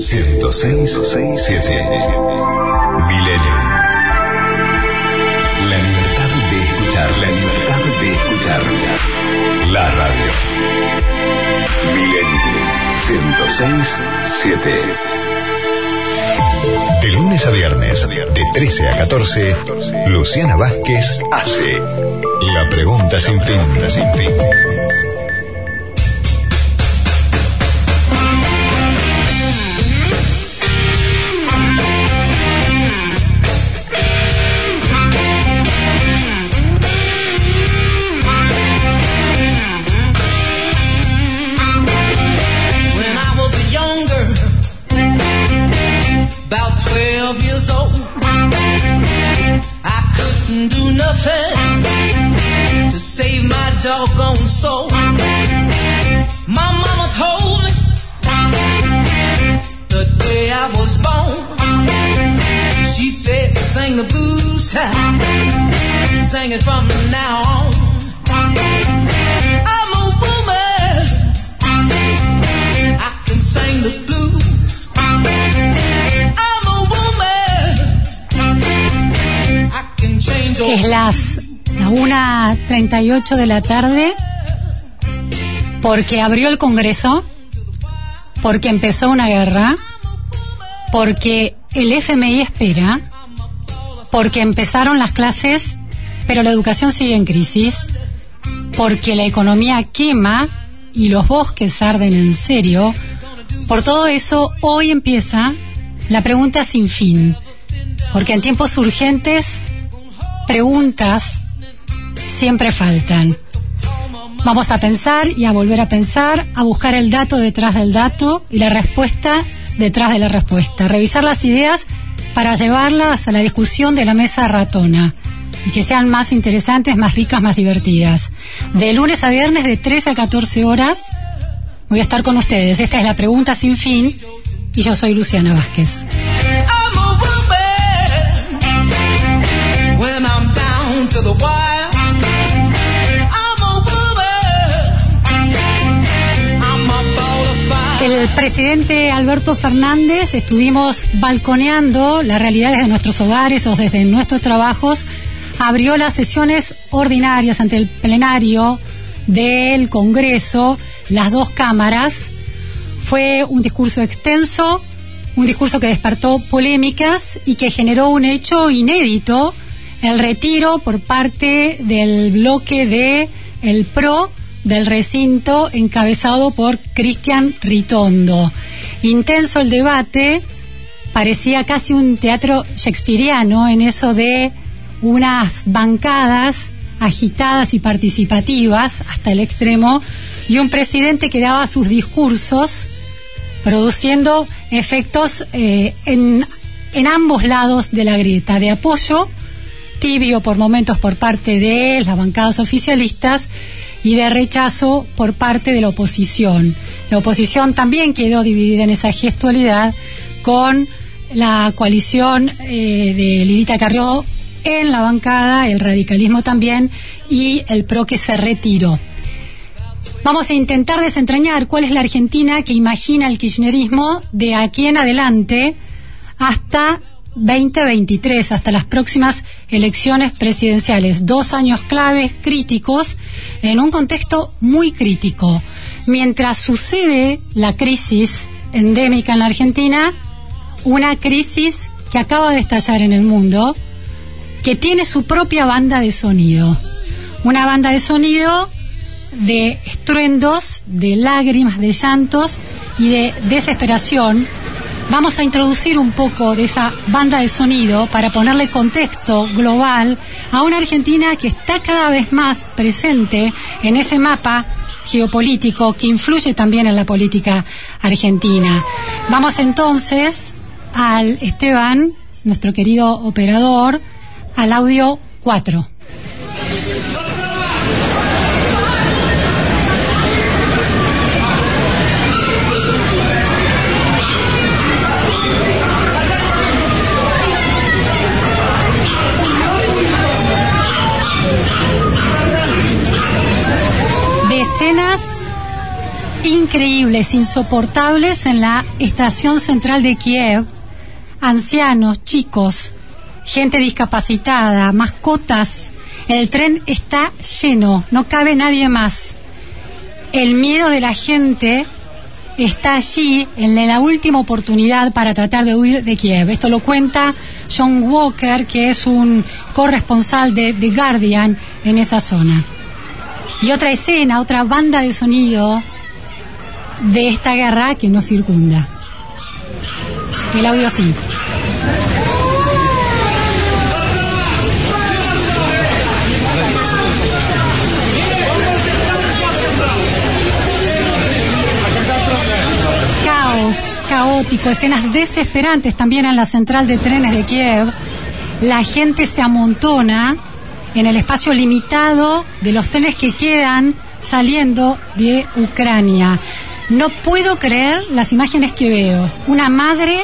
cbp.gov/careers. 106.7 Milenio. La libertad de escuchar, la libertad de escuchar. La radio. Milenio 106.7. De lunes a viernes, de 13 a 14, Luciana Vázquez hace la pregunta sin fin. Couldn't do nothing to save my doggone soul. My mama told me the day I was born, she said, sing the blues, sing it from now on. Es las la 1.38 de la tarde porque abrió el Congreso, porque empezó una guerra, porque el FMI espera, porque empezaron las clases, pero la educación sigue en crisis, porque la economía quema y los bosques arden en serio. Por todo eso, hoy empieza la pregunta sin fin, porque en tiempos urgentes, preguntas siempre faltan. Vamos a pensar y a volver a pensar, a buscar el dato detrás del dato y la respuesta detrás de la respuesta. Revisar las ideas para llevarlas a la discusión de la mesa ratona y que sean más interesantes, más ricas, más divertidas. De lunes a viernes de 13 a 14 horas voy a estar con ustedes. Esta es la pregunta sin fin y yo soy Luciana Vázquez. El presidente Alberto Fernández estuvimos balconeando las realidades de nuestros hogares o desde nuestros trabajos. Abrió las sesiones ordinarias ante el plenario del Congreso, las dos cámaras. Fue un discurso extenso, un discurso que despertó polémicas y que generó un hecho inédito, el retiro por parte del bloque de el PRO del recinto encabezado por Cristian Ritondo. Intenso el debate, parecía casi un teatro shakespeariano en eso de unas bancadas agitadas y participativas hasta el extremo y un presidente que daba sus discursos produciendo efectos eh, en, en ambos lados de la grieta, de apoyo tibio por momentos por parte de las bancadas oficialistas y de rechazo por parte de la oposición. La oposición también quedó dividida en esa gestualidad con la coalición eh, de Lidita Carrió en la bancada, el radicalismo también y el PRO que se retiró. Vamos a intentar desentrañar cuál es la Argentina que imagina el kirchnerismo de aquí en adelante hasta 2023, hasta las próximas elecciones presidenciales. Dos años claves críticos en un contexto muy crítico. Mientras sucede la crisis endémica en la Argentina, una crisis que acaba de estallar en el mundo, que tiene su propia banda de sonido. Una banda de sonido de estruendos, de lágrimas, de llantos y de desesperación. Vamos a introducir un poco de esa banda de sonido para ponerle contexto global a una Argentina que está cada vez más presente en ese mapa geopolítico que influye también en la política argentina. Vamos entonces al Esteban, nuestro querido operador, al audio 4. Escenas increíbles, insoportables en la estación central de Kiev. Ancianos, chicos, gente discapacitada, mascotas. El tren está lleno, no cabe nadie más. El miedo de la gente está allí en la última oportunidad para tratar de huir de Kiev. Esto lo cuenta John Walker, que es un corresponsal de The Guardian en esa zona. Y otra escena, otra banda de sonido de esta guerra que nos circunda. El audio 5. Caos, caótico, escenas desesperantes también en la central de trenes de Kiev. La gente se amontona en el espacio limitado de los trenes que quedan saliendo de Ucrania. No puedo creer las imágenes que veo. Una madre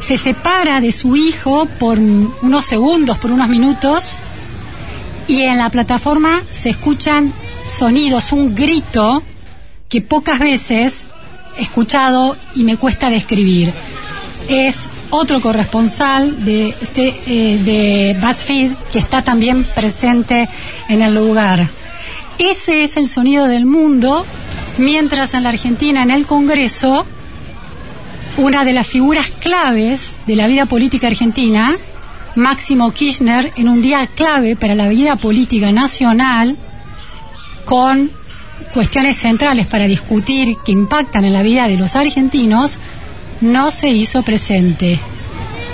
se separa de su hijo por unos segundos, por unos minutos, y en la plataforma se escuchan sonidos, un grito que pocas veces he escuchado y me cuesta describir. Es otro corresponsal de, este, eh, de BuzzFeed que está también presente en el lugar. Ese es el sonido del mundo, mientras en la Argentina, en el Congreso, una de las figuras claves de la vida política argentina, Máximo Kirchner, en un día clave para la vida política nacional, con cuestiones centrales para discutir que impactan en la vida de los argentinos, no se hizo presente.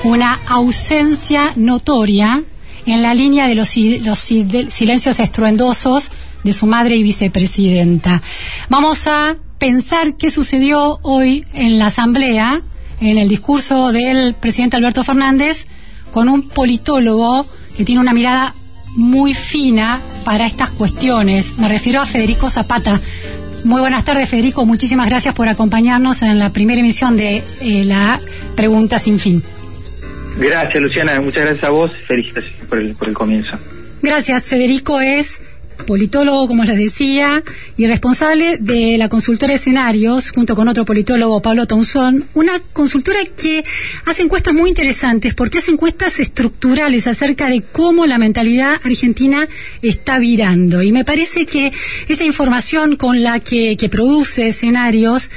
Una ausencia notoria en la línea de los, silencios estruendosos de su madre y vicepresidenta. Vamos a pensar qué sucedió hoy en la Asamblea, en el discurso del presidente Alberto Fernández, con un politólogo que tiene una mirada muy fina para estas cuestiones. Me refiero a Federico Zapata, muy buenas tardes, Federico. Muchísimas gracias por acompañarnos en la primera emisión de eh, la Pregunta Sin Fin. Gracias, Luciana. Muchas gracias a vos. Felicitaciones por el, por el comienzo. Gracias, Federico. Es politólogo, como les decía, y responsable de la consultora Escenarios, junto con otro politólogo, Pablo Tonzón, una consultora que hace encuestas muy interesantes, porque hace encuestas estructurales acerca de cómo la mentalidad argentina está virando. Y me parece que esa información con la que, que produce Escenarios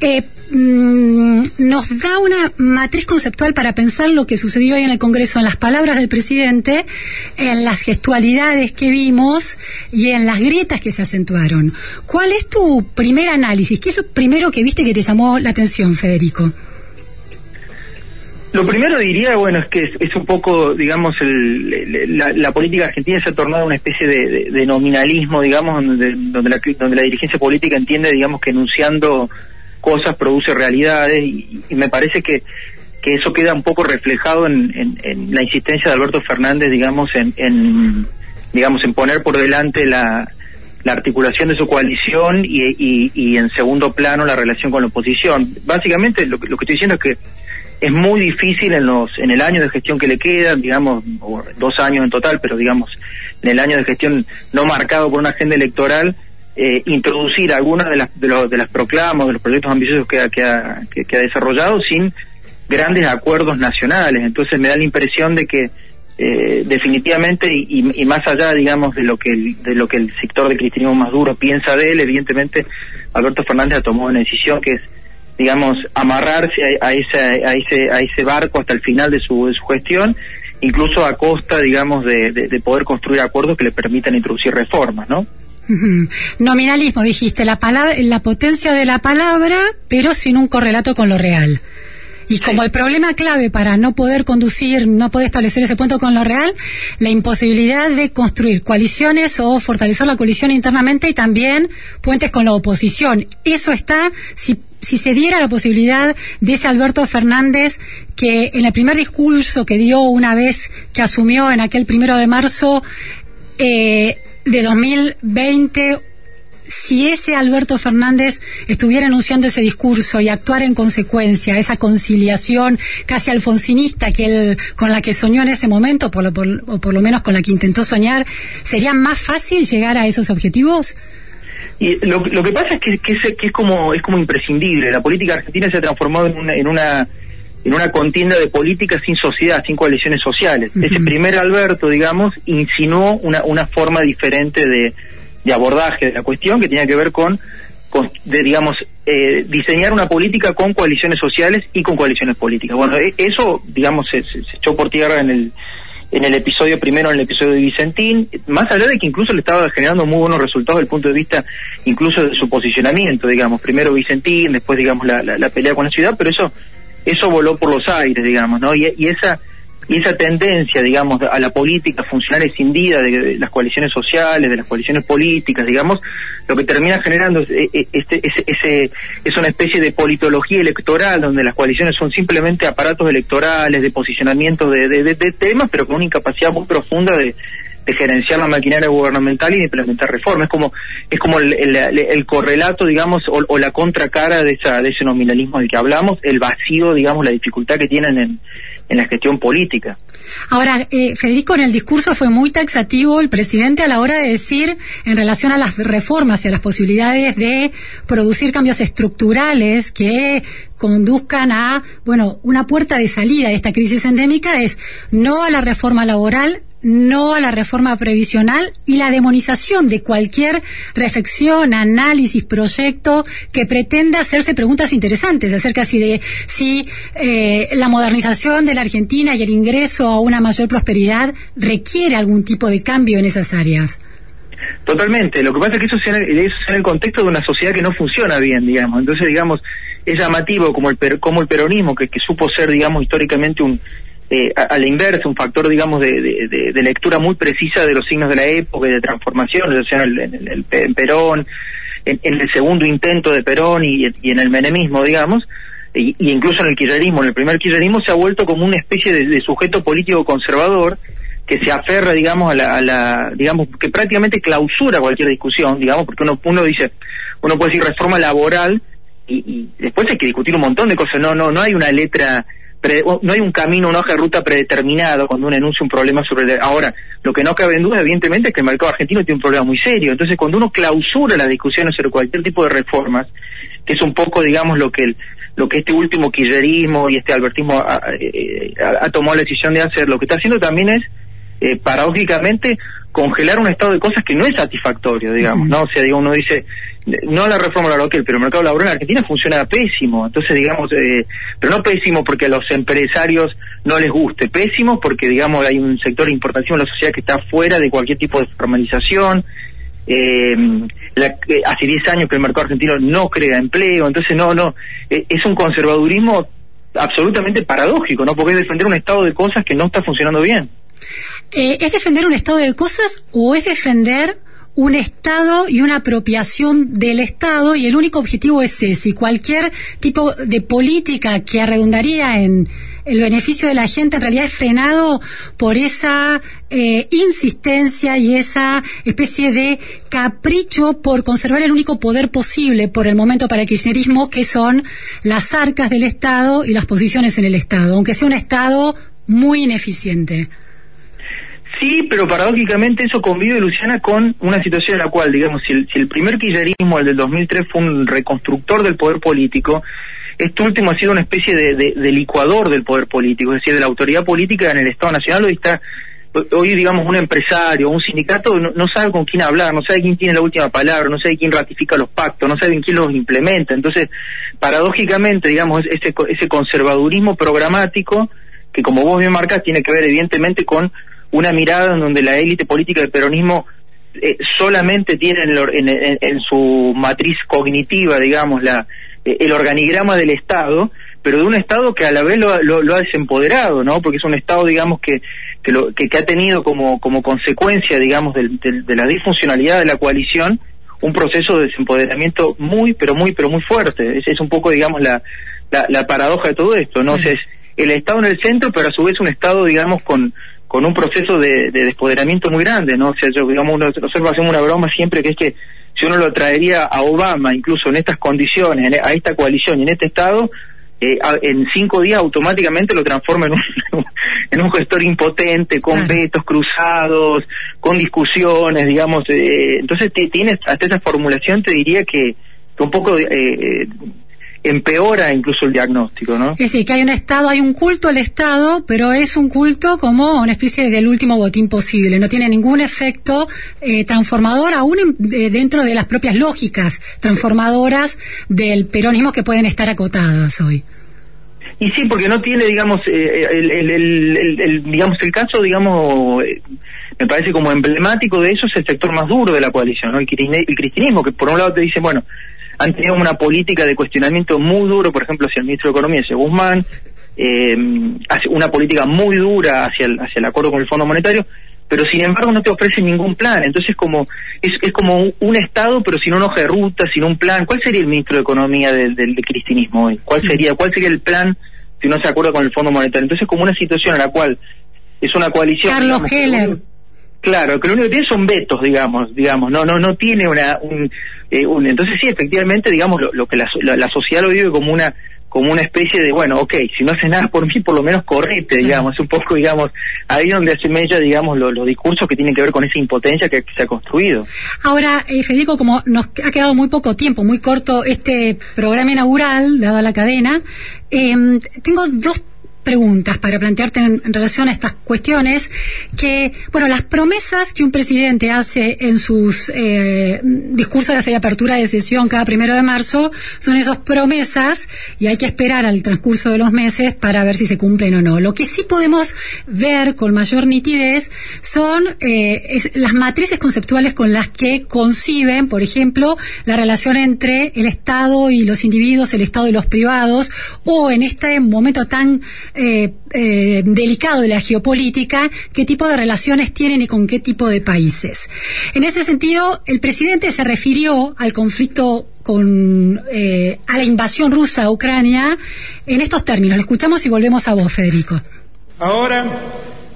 eh, Mm, nos da una matriz conceptual para pensar lo que sucedió hoy en el Congreso, en las palabras del presidente, en las gestualidades que vimos y en las grietas que se acentuaron. ¿Cuál es tu primer análisis? ¿Qué es lo primero que viste que te llamó la atención, Federico? Lo primero diría, bueno, es que es, un poco, digamos, la, política argentina se ha tornado una especie de, nominalismo, digamos, donde, la, donde la dirigencia política entiende, digamos, que enunciando cosas produce realidades y, me parece que, que eso queda un poco reflejado en, en, la insistencia de Alberto Fernández, digamos, en, digamos, en poner por delante la, la articulación de su coalición y, y, en segundo plano la relación con la oposición. Básicamente lo, lo que estoy diciendo es que es muy difícil en los en el año de gestión que le queda, digamos, dos años en total, pero digamos, en el año de gestión no marcado por una agenda electoral, eh, introducir algunas de las, de, los, de las proclamas, de los proyectos ambiciosos que, que, ha, que, ha desarrollado sin grandes acuerdos nacionales. Entonces me da la impresión de que eh, definitivamente y, más allá, digamos, de lo que el, de lo que el sector de cristianismo más duro piensa de él, evidentemente Alberto Fernández ha tomado una decisión que es digamos, amarrarse a, ese, a, ese, a ese barco hasta el final de su, de su gestión, incluso a costa, digamos, de, de poder construir acuerdos que le permitan introducir reformas, ¿no? Nominalismo, dijiste, la, palabra, la potencia de la palabra, pero sin un correlato con lo real. Y como el problema clave para no poder conducir, no poder establecer ese punto con lo real, la imposibilidad de construir coaliciones o fortalecer la coalición internamente y también puentes con la oposición. Eso está, si, si se diera la posibilidad de ese Alberto Fernández que en el primer discurso que dio una vez que asumió en aquel primero de marzo eh, de 2020 si ese Alberto Fernández estuviera anunciando ese discurso y actuar en consecuencia, esa conciliación casi alfonsinista que él, con la que soñó en ese momento, por lo, por, o por lo menos con la que intentó soñar, ¿sería más fácil llegar a esos objetivos? Y lo, lo que pasa es que, que, es, que es como es como imprescindible. La política argentina se ha transformado en una, en una en una contienda de política sin sociedad, sin coaliciones sociales. Ese primer Alberto, digamos, insinuó una, una forma diferente de, de abordaje de la cuestión que tenía que ver con, con de, digamos, eh, diseñar una política con coaliciones sociales y con coaliciones políticas. Bueno, e- eso, digamos, se, se- se echó por tierra en el en el episodio primero, en el episodio de Vicentín, más allá de que incluso le estaba generando muy buenos resultados desde el punto de vista incluso de su posicionamiento, digamos, primero Vicentín, después, digamos, la, la, la pelea con la ciudad, pero eso eso voló por los aires, digamos, ¿no? Y, esa y esa tendencia, digamos, a la política funcional escindida de, las coaliciones sociales, de las coaliciones políticas, digamos, lo que termina generando es, eh, eh, este, ese, ese- es una especie de politología electoral donde las coaliciones son simplemente aparatos electorales de posicionamiento de- de temas, pero con una incapacidad muy profunda de, de gerenciar la maquinaria gubernamental y de implementar reformas. Es como es como el, el- el- el correlato, digamos, o, o la contracara de, esa, de ese nominalismo del que hablamos, el vacío, digamos, la dificultad que tienen en, en la gestión política. Ahora, eh, Federico, en el discurso fue muy taxativo el presidente a la hora de decir, en relación a las reformas y a las posibilidades de producir cambios estructurales que conduzcan a, bueno, una puerta de salida de esta crisis endémica es no a la reforma laboral, no a la reforma previsional y la demonización de cualquier reflexión, análisis, proyecto que pretenda hacerse preguntas interesantes acerca si de si eh, la modernización de la Argentina y el ingreso a una mayor prosperidad requiere algún tipo de cambio en esas áreas. Totalmente. Lo que pasa es que eso es en el, en el contexto de una sociedad que no funciona bien, digamos. Entonces, digamos, es llamativo como el, per- como el peronismo, que, que supo ser, digamos, históricamente un eh, a, la inversa, un factor, digamos, de, de- lectura muy precisa de los signos de la época y de transformación, ya sea en el, Perón, en, en el segundo intento de Perón y, y en el menemismo, digamos, y, incluso en el kirchnerismo. En el primer kirchnerismo se ha vuelto como una especie de sujeto político conservador que se aferra, digamos, a la, a la- digamos, que prácticamente clausura cualquier discusión, digamos, porque uno, uno dice, uno puede decir reforma laboral y, después hay que discutir un montón de cosas. No, no, no hay una letra, pre- no hay un camino, una hoja de ruta predeterminado cuando uno enuncia un problema sobre. el- Ahora, lo que no cabe en duda, evidentemente, es que el mercado argentino tiene un problema muy serio. Entonces, cuando uno clausura las discusiones sobre cualquier tipo de reformas, que es un poco, digamos, lo que el, lo que este último kirchnerismo y este albertismo ha, eh, ha tomado la decisión de hacer, lo que está haciendo también es eh, paradójicamente congelar un estado de cosas que no es satisfactorio, digamos, ¿no? O sea, digo, uno dice, no la reforma laboral, pero el mercado laboral en Argentina funciona pésimo, entonces, digamos, eh, pero no pésimo porque a los empresarios no les guste, pésimo porque, digamos, hay un sector de importación en la sociedad que está fuera de cualquier tipo de formalización, eh, la- eh, hace 10 años que el mercado argentino no crea empleo, entonces no, no, eh, es un conservadurismo absolutamente paradójico, ¿no? Porque es defender un estado de cosas que no está funcionando bien. Eh, ¿Es defender un estado de cosas o es defender un Estado y una apropiación del Estado y el único objetivo es ese? Y cualquier tipo de política que redundaría en el beneficio de la gente en realidad es frenado por esa eh, insistencia y esa especie de capricho por conservar el único poder posible por el momento para el kirchnerismo, que son las arcas del Estado y las posiciones en el Estado, aunque sea un Estado muy ineficiente. Sí, pero paradójicamente eso convive, Luciana, con una situación en la cual, digamos, si el, si el primer kirchnerismo, el del 2003, fue un reconstructor del poder político, este último ha sido una especie de, de- licuador del poder político, es decir, de la autoridad política en el Estado Nacional. Hoy está, hoy, digamos, un empresario, un sindicato no, sabe con quién hablar, no sabe quién tiene la última palabra, no sabe quién ratifica los pactos, no sabe quién los implementa. Entonces, paradójicamente, digamos, ese, ese conservadurismo programático, que como vos bien marcas, tiene que ver evidentemente con una mirada en donde la élite política del peronismo eh, solamente tiene en, el or- en- en- en su matriz cognitiva, digamos, la, eh, el organigrama del Estado, pero de un Estado que a la vez lo, ha- lo- lo ha desempoderado, ¿no? Porque es un Estado, digamos, que que, lo, que, que ha tenido como, como consecuencia, digamos, del- del- de la disfuncionalidad de la coalición, un proceso de desempoderamiento muy, pero muy, pero muy fuerte. Es, es un poco, digamos, la, la, la paradoja de todo esto, ¿no? O sea, es el Estado en el centro, pero a su vez un Estado, digamos, con con un proceso de, de despoderamiento muy grande, ¿no? O sea, yo, digamos, uno- nosotros hacemos una broma siempre que es que si uno lo traería a Obama, incluso en estas condiciones, en- a esta coalición y en este Estado, eh, a- en cinco días automáticamente lo transforma en un, en un gestor impotente, con Claro. vetos cruzados, con discusiones, digamos. eh, entonces, tienes hasta esa formulación, te diría que, que un poco eh, eh, empeora incluso el diagnóstico, ¿no? Es decir, que hay un Estado, hay un culto al Estado, pero es un culto como una especie del último botín posible. No tiene ningún efecto eh, transformador, aún en- de- dentro de las propias lógicas transformadoras del peronismo que pueden estar acotadas hoy. Y sí, porque no tiene, digamos, eh, el, el, el, el- el- digamos, el caso, digamos, eh, me parece como emblemático de eso es el sector más duro de la coalición, ¿no? El, el cristianismo, que por un lado te dice, bueno, han tenido una política de cuestionamiento muy duro, por ejemplo, hacia el ministro de Economía, hacia Guzmán, eh, una política muy dura hacia el, hacia el acuerdo con el Fondo Monetario, pero sin embargo no te ofrecen ningún plan. Entonces como es, es como un, Estado, pero sin una hoja de ruta, sin un plan. ¿Cuál sería el ministro de Economía del, del, del cristianismo hoy? ¿Cuál sería, cuál sería el plan si no se acuerda con el Fondo Monetario? Entonces como una situación en la cual es una coalición... Carlos digamos, Heller. Claro, que lo único que tiene son vetos, digamos, digamos, no, no, no tiene una, un, eh, un- entonces sí, efectivamente, digamos, lo, lo que la, la, la sociedad lo vive como una, como una especie de, bueno, ok, si no haces nada por mí, por lo menos correte, digamos, es un poco, digamos, ahí donde se mella, digamos, lo- los discursos que tienen que ver con esa impotencia que, que se ha construido. Ahora, eh, Federico, como nos ha quedado muy poco tiempo, muy corto este programa inaugural, dada la cadena, eh, tengo dos preguntas para plantearte en, relación a estas cuestiones que, bueno, las promesas que un presidente hace en sus eh, discursos de apertura de sesión cada primero de marzo son esas promesas y hay que esperar al transcurso de los meses para ver si se cumplen o no. Lo que sí podemos ver con mayor nitidez son eh, las matrices conceptuales con las que conciben, por ejemplo, la relación entre el Estado y los individuos, el Estado y los privados, o en este momento tan eh, eh, delicado de la geopolítica, qué tipo de relaciones tienen y con qué tipo de países. En ese sentido, el presidente se refirió al conflicto con eh, a la invasión rusa a Ucrania en estos términos. Lo escuchamos y volvemos a vos, Federico. Ahora,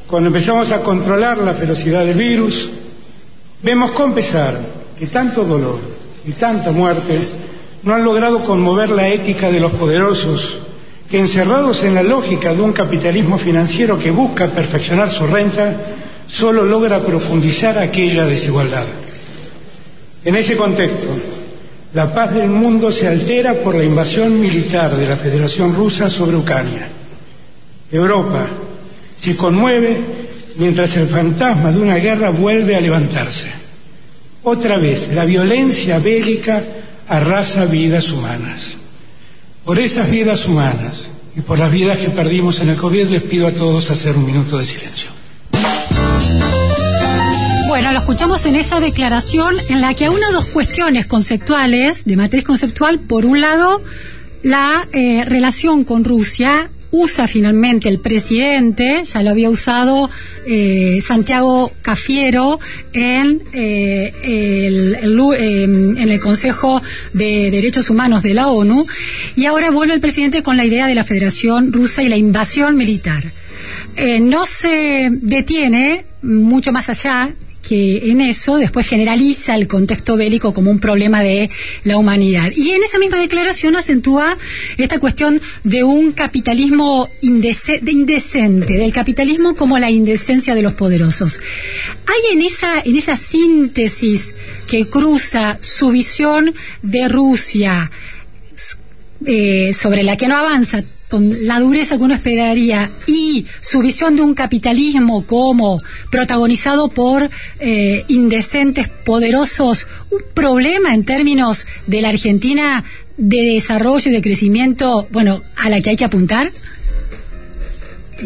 cuando empezamos a controlar la velocidad del virus, vemos con pesar que tanto dolor y tanta muerte no han logrado conmover la ética de los poderosos, que encerrados en la lógica de un capitalismo financiero que busca perfeccionar su renta, solo logra profundizar aquella desigualdad. En ese contexto, la paz del mundo se altera por la invasión militar de la Federación Rusa sobre Ucrania. Europa se conmueve mientras el fantasma de una guerra vuelve a levantarse. Otra vez, la violencia bélica arrasa vidas humanas. Por esas vidas humanas y por las vidas que perdimos en el COVID, les pido a todos hacer un minuto de silencio. Bueno, lo escuchamos en esa declaración en la que aúna dos cuestiones conceptuales, de matriz conceptual. Por un lado, la eh, relación con Rusia usa finalmente el presidente, ya lo había usado eh, Santiago Cafiero en, eh, el, eh, en el Consejo de Derechos Humanos de la ONU, y ahora vuelve el presidente con la idea de la Federación Rusa y la invasión militar. Eh, no se detiene mucho más allá que en eso después generaliza el contexto bélico como un problema de la humanidad. Y en esa misma declaración acentúa esta cuestión de un capitalismo de indecente, del capitalismo como la indecencia de los poderosos. Hay en esa, en esa síntesis que cruza su visión de Rusia, eh, sobre la que no avanza con la dureza que uno esperaría y su visión de un capitalismo como protagonizado por eh, indecentes poderosos, un problema en términos de la Argentina de desarrollo y de crecimiento, bueno, a la que hay que apuntar?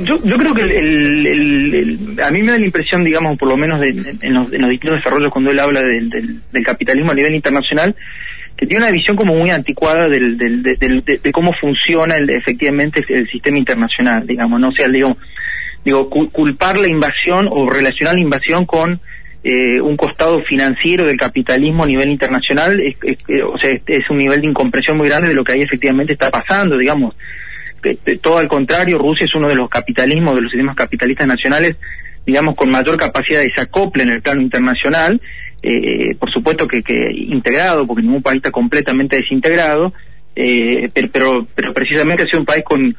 Yo, yo creo que el, el- el- a mí me da la impresión, digamos, por lo menos de- en, los, en los distintos desarrollos cuando él habla del capitalismo a nivel internacional, tiene una visión como muy anticuada del, del- de, cómo funciona el- efectivamente el sistema internacional, digamos, no o sea, digo, digo cu- culpar la invasión o relacionar la invasión con eh, un costado financiero del capitalismo a nivel internacional, es, es- eh, o sea, es, un nivel de incomprensión muy grande de lo que ahí efectivamente está pasando, digamos. Que- que todo al contrario, Rusia es uno de los capitalismos, de los sistemas capitalistas nacionales, digamos, con mayor capacidad de desacople en el plano internacional, eh, por supuesto que, que integrado, porque ningún país está completamente desintegrado, eh, pero, pero, pero precisamente un país con,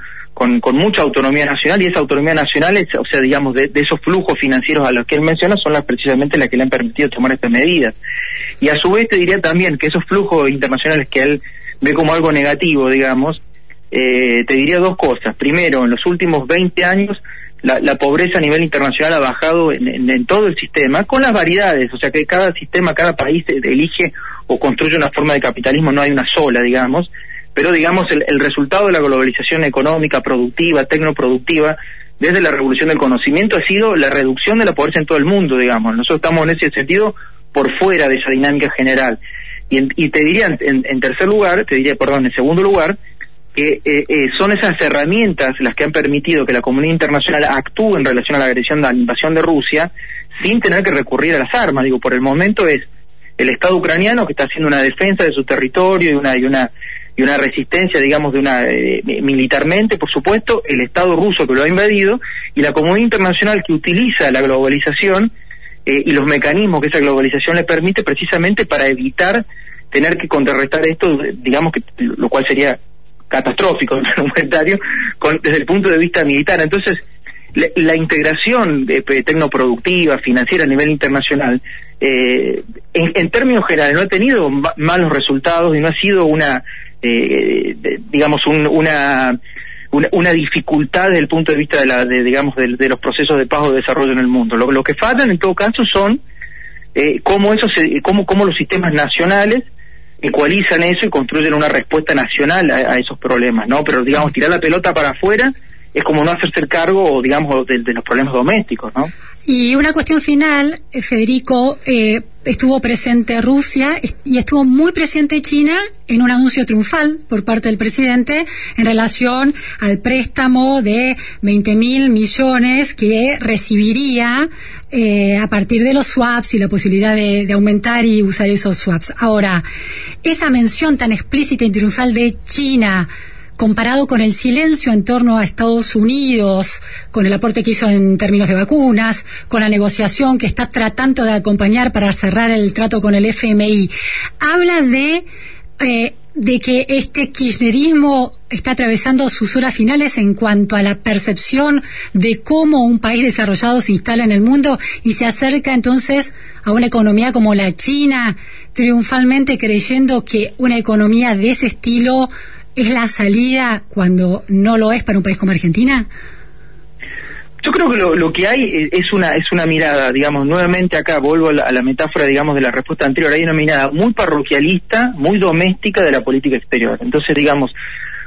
mucha autonomía nacional y esa autonomía nacional, es, o sea, digamos, de, de esos flujos financieros a los que él menciona son las precisamente las que le han permitido tomar estas medidas. Y a su vez te diría también que esos flujos internacionales que él ve como algo negativo, digamos, eh, te diría dos cosas. Primero, en los últimos 20 años, la, la pobreza a nivel internacional ha bajado en, en- todo el sistema, con las variedades, o sea que cada sistema, cada país eh, elige o construye una forma de capitalismo, no hay una sola, digamos, pero digamos el, el resultado de la globalización económica, productiva, tecnoproductiva, desde la revolución del conocimiento ha sido la reducción de la pobreza en todo el mundo, digamos. Nosotros estamos en ese sentido por fuera de esa dinámica general. Y, en- y te diría, en, en tercer lugar, te diría, perdón, en segundo lugar, que eh, eh, son esas herramientas las que han permitido que la comunidad internacional actúe en relación a la agresión, a la invasión de Rusia, sin tener que recurrir a las armas. Digo, por el momento es el Estado ucraniano que está haciendo una defensa de su territorio y una y una y una resistencia, digamos, de una eh, militarmente, por supuesto, el Estado ruso que lo ha invadido y la comunidad internacional que utiliza la globalización eh, y los mecanismos que esa globalización le permite precisamente para evitar tener que contrarrestar esto, digamos que lo cual sería catastrófico en el comentario con, desde el punto de vista militar. Entonces, la, la integración de, de tecnoproductiva, financiera a nivel internacional, eh, en, términos generales no ha tenido ma- malos resultados y no ha sido una, eh, digamos, un- una, una dificultad desde el punto de vista de, la, de digamos, de, de los procesos de paz o de desarrollo en el mundo. Lo, lo que faltan en todo caso son eh, cómo, eso se, cómo, cómo los sistemas nacionales ecualizan eso y construyen una respuesta nacional a, a esos problemas, ¿no? Pero, digamos, tirar la pelota para afuera es como no hacerse el cargo, digamos, de, de los problemas domésticos, ¿no? Y una cuestión final, eh, Federico, eh, estuvo presente Rusia y estuvo muy presente China en un anuncio triunfal por parte del presidente en relación al préstamo de 20 mil millones que recibiría eh, a partir de los swaps y la posibilidad de, de aumentar y usar esos swaps. Ahora, esa mención tan explícita y triunfal de China comparado con el silencio en torno a Estados Unidos, con el aporte que hizo en términos de vacunas, con la negociación que está tratando de acompañar para cerrar el trato con el FMI, habla de, eh, de que este kirchnerismo está atravesando sus horas finales en cuanto a la percepción de cómo un país desarrollado se instala en el mundo y se acerca entonces a una economía como la China, triunfalmente creyendo que una economía de ese estilo es la salida cuando no lo es para un país como Argentina? Yo creo que lo, lo que hay eh, es una es una mirada, digamos, nuevamente acá vuelvo a la, metáfora, digamos, de la respuesta anterior, hay una mirada muy parroquialista, muy doméstica de la política exterior. Entonces, digamos,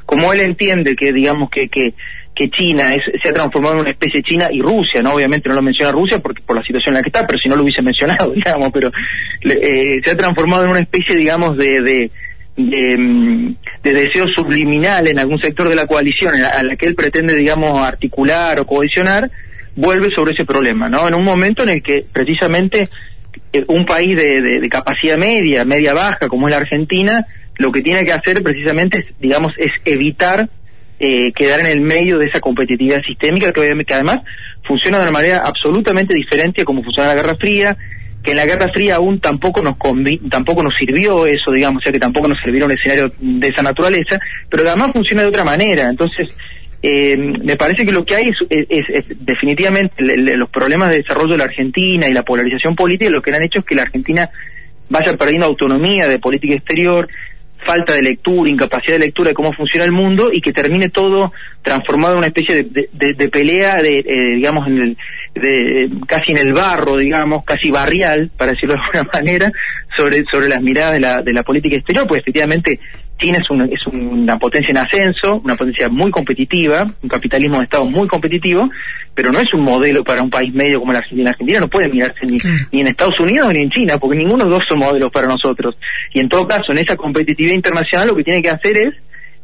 como él entiende que, digamos, que, que, que China es- se ha transformado en una especie de China y Rusia, ¿no? Obviamente no lo menciona Rusia porque por la situación en la que está, pero si no lo hubiese mencionado, digamos, pero eh, se ha transformado en una especie, digamos, de, de, de, de deseo subliminal en algún sector de la coalición a la, que él pretende, digamos, articular o cohesionar, vuelve sobre ese problema, ¿no? En un momento en el que precisamente eh, un país de, de- capacidad media, media baja, como es la Argentina, lo que tiene que hacer precisamente es, digamos, es evitar eh, quedar en el medio de esa competitividad sistémica que, que además funciona de una manera absolutamente diferente a como funciona la Guerra Fría, que en la Guerra Fría aún tampoco nos tampoco nos sirvió eso, digamos, o sea que tampoco nos sirvió un escenario de esa naturaleza, pero además funciona de otra manera. Entonces, eh, me parece que lo que hay es, definitivamente le- los problemas de desarrollo de la Argentina y la polarización política lo que han hecho es que la Argentina vaya perdiendo autonomía de política exterior, falta de lectura, incapacidad de lectura de cómo funciona el mundo y que termine todo transformado en una especie de, pelea, de, eh, digamos, en el, de, casi en el barro, digamos, casi barrial, para decirlo de alguna manera, sobre, sobre las miradas de la, de la política exterior, pues efectivamente China es, un- es una potencia en ascenso, una potencia muy competitiva, un capitalismo de Estado muy competitivo, pero no es un modelo para un país medio como la Argentina. La Argentina no puede mirarse ni, Claro. ni en Estados Unidos ni en China, porque ninguno de los dos son modelos para nosotros. Y en todo caso, en esa competitividad internacional lo que tiene que hacer es,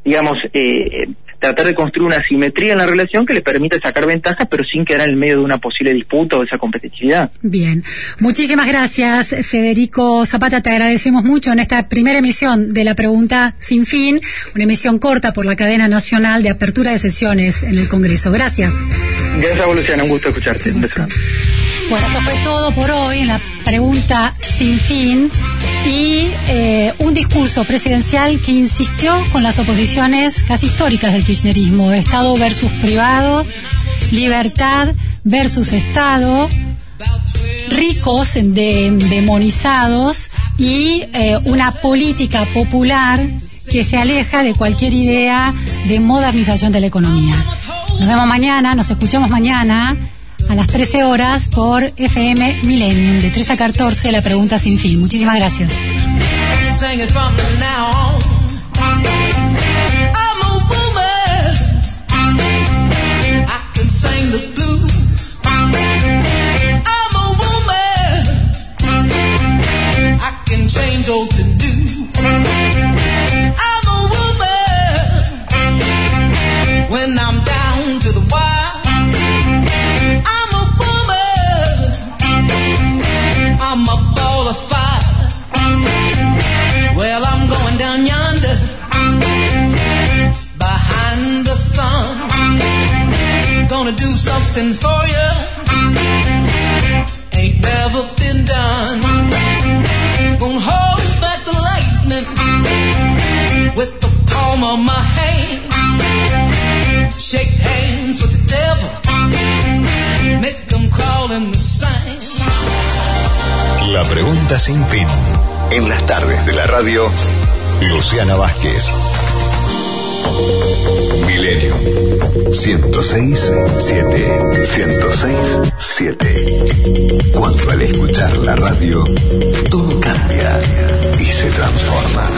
digamos, eh, tratar de construir una simetría en la relación que le permita sacar ventajas, pero sin quedar en el medio de una posible disputa o de esa competitividad. Bien, muchísimas gracias Federico Zapata, te agradecemos mucho en esta primera emisión de la pregunta sin fin, una emisión corta por la cadena nacional de apertura de sesiones en el Congreso. Gracias. Gracias Luciana, un gusto escucharte. Un grande. Bueno, esto fue todo por hoy en la pregunta sin fin y eh, un discurso presidencial que insistió con las oposiciones casi históricas del kirchnerismo, Estado versus privado, libertad versus Estado, ricos de- demonizados y eh, una política popular que se aleja de cualquier idea de modernización de la economía. Nos vemos mañana, nos escuchamos mañana a las 13 horas por FM Millennium, de 3 a 14, la pregunta sin fin. Muchísimas gracias. Sing it something for you. Ain't never been done. Gonna hold back the lightning with the palm of my hand. Shake hands with the devil. Make them crawl in the sand. La pregunta sin fin. En las tardes de la radio, Luciana Vázquez. Milenio. 106 7 106 7 Cuando al escuchar la radio, todo cambia y se transforma.